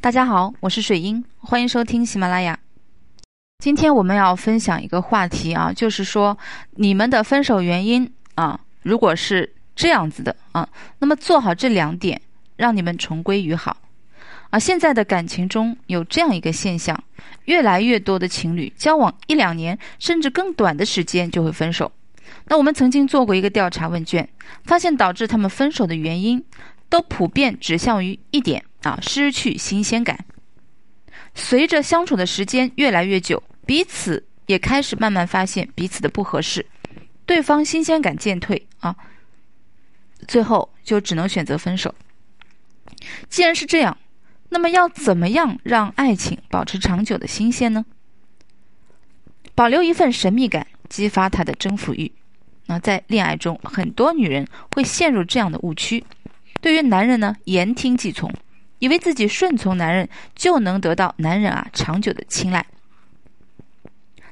大家好，我是水英，欢迎收听喜马拉雅。今天我们要分享一个话题啊，就是说你们的分手原因啊，如果是这样子的啊，那么做好这两点，让你们重归于好。啊，现在的感情中有这样一个现象，越来越多的情侣交往一两年甚至更短的时间就会分手。那我们曾经做过一个调查问卷，发现导致他们分手的原因，都普遍指向于一点啊，失去新鲜感。随着相处的时间越来越久，彼此也开始慢慢发现彼此的不合适，对方新鲜感渐退啊，最后就只能选择分手。既然是这样，那么要怎么样让爱情保持长久的新鲜呢？保留一份神秘感，激发他的征服欲。那在恋爱中，很多女人会陷入这样的误区：对于男人呢，言听计从。以为自己顺从男人就能得到男人啊长久的青睐，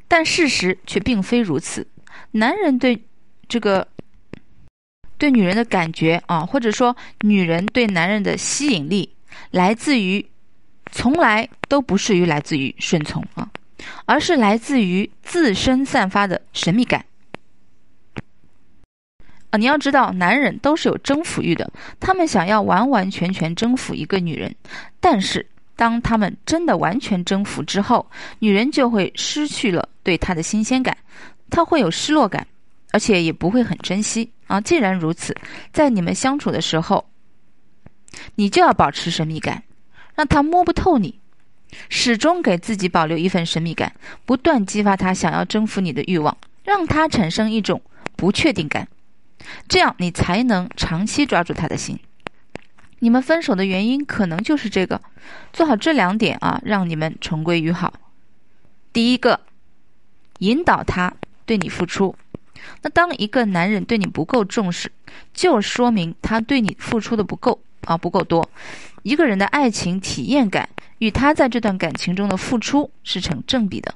但事实却并非如此。男人对这个对女人的感觉啊，或者说女人对男人的吸引力，来自于从来都不是于来自于顺从啊，而是来自于自身散发的神秘感。你要知道，男人都是有征服欲的，他们想要完完全全征服一个女人。但是，当他们真的完全征服之后，女人就会失去了对他的新鲜感，他会有失落感，而且也不会很珍惜啊。既然如此，在你们相处的时候，你就要保持神秘感，让他摸不透你，始终给自己保留一份神秘感，不断激发他想要征服你的欲望，让他产生一种不确定感。这样你才能长期抓住他的心。你们分手的原因可能就是这个，做好这两点啊，让你们重归于好。第一个，引导他对你付出。那当一个男人对你不够重视，就说明他对你付出的不够啊，不够多。一个人的爱情体验感与他在这段感情中的付出是成正比的，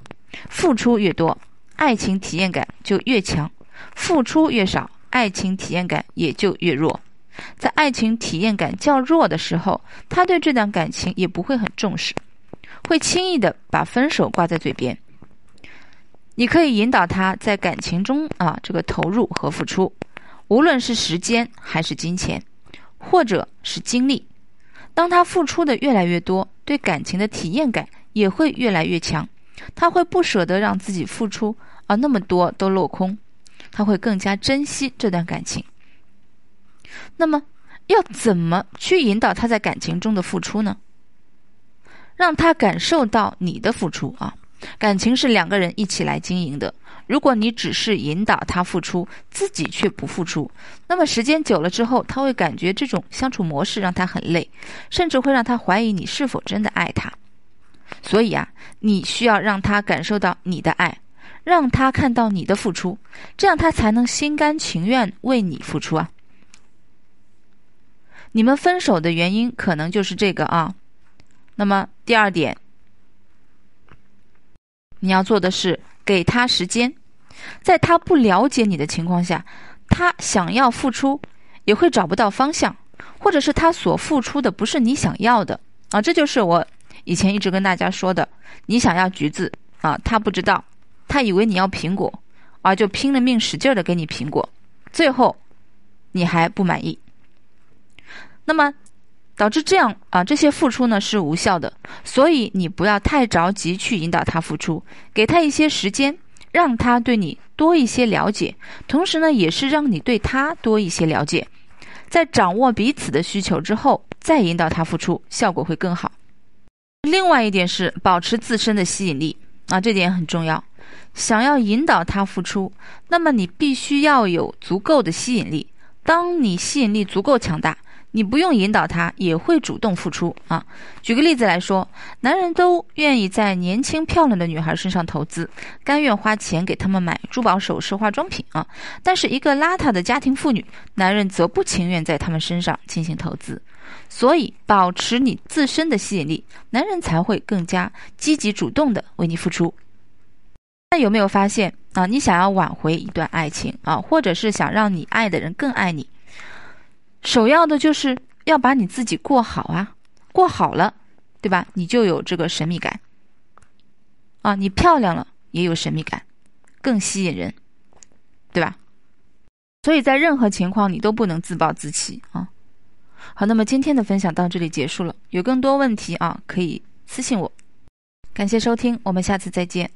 付出越多，爱情体验感就越强；付出越少。爱情体验感也就越弱，在爱情体验感较弱的时候，他对这段感情也不会很重视，会轻易的把分手挂在嘴边。你可以引导他在感情中啊这个投入和付出，无论是时间还是金钱，或者是精力。当他付出的越来越多，对感情的体验感也会越来越强，他会不舍得让自己付出啊那么多都落空。他会更加珍惜这段感情。那么，要怎么去引导他在感情中的付出呢？让他感受到你的付出啊！感情是两个人一起来经营的。如果你只是引导他付出，自己却不付出，那么时间久了之后，他会感觉这种相处模式让他很累，甚至会让他怀疑你是否真的爱他。所以啊，你需要让他感受到你的爱。让他看到你的付出，这样他才能心甘情愿为你付出啊！你们分手的原因可能就是这个啊。那么第二点，你要做的是给他时间，在他不了解你的情况下，他想要付出也会找不到方向，或者是他所付出的不是你想要的啊。这就是我以前一直跟大家说的：你想要橘子啊，他不知道。他以为你要苹果，啊，就拼了命使劲的给你苹果，最后你还不满意，那么导致这样啊，这些付出呢是无效的，所以你不要太着急去引导他付出，给他一些时间，让他对你多一些了解，同时呢也是让你对他多一些了解，在掌握彼此的需求之后，再引导他付出，效果会更好。另外一点是保持自身的吸引力啊，这点很重要。想要引导他付出，那么你必须要有足够的吸引力。当你吸引力足够强大，你不用引导他也会主动付出啊。举个例子来说，男人都愿意在年轻漂亮的女孩身上投资，甘愿花钱给他们买珠宝首饰、化妆品啊。但是一个邋遢的家庭妇女，男人则不情愿在他们身上进行投资。所以，保持你自身的吸引力，男人才会更加积极主动的为你付出。那有没有发现啊？你想要挽回一段爱情啊，或者是想让你爱的人更爱你，首要的就是要把你自己过好啊。过好了，对吧？你就有这个神秘感。啊，你漂亮了也有神秘感，更吸引人，对吧？所以在任何情况你都不能自暴自弃啊。好，那么今天的分享到这里结束了。有更多问题啊，可以私信我。感谢收听，我们下次再见。